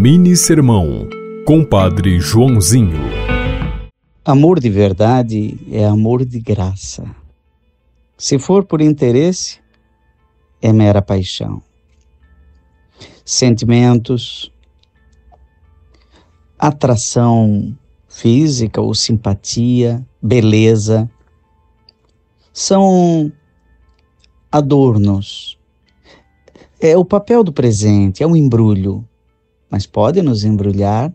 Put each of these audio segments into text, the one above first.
Mini Sermão, Compadre Joãozinho. Amor de verdade é amor de graça. Se for por interesse, é mera paixão. Sentimentos, atração física ou simpatia, beleza, são adornos. É o papel do presente, é um embrulho mas pode nos embrulhar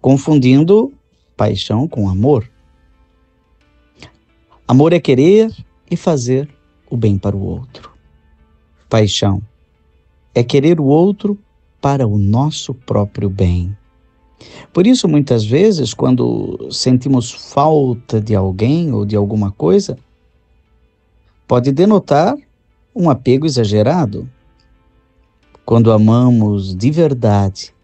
confundindo paixão com amor. Amor é querer e fazer o bem para o outro. Paixão é querer o outro para o nosso próprio bem. Por isso, muitas vezes, quando sentimos falta de alguém ou de alguma coisa, pode denotar um apego exagerado. Quando amamos de verdade,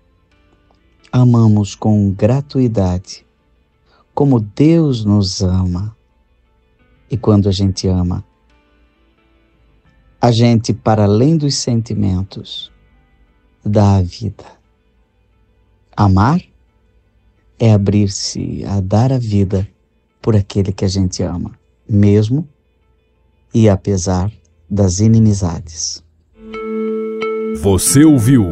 amamos com gratuidade, como Deus nos ama. E quando a gente ama, a gente, para além dos sentimentos, dá a vida. Amar é abrir-se a dar a vida por aquele que a gente ama, mesmo e apesar das inimizades. Você ouviu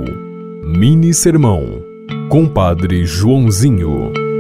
Mini Sermão Compadre Joãozinho.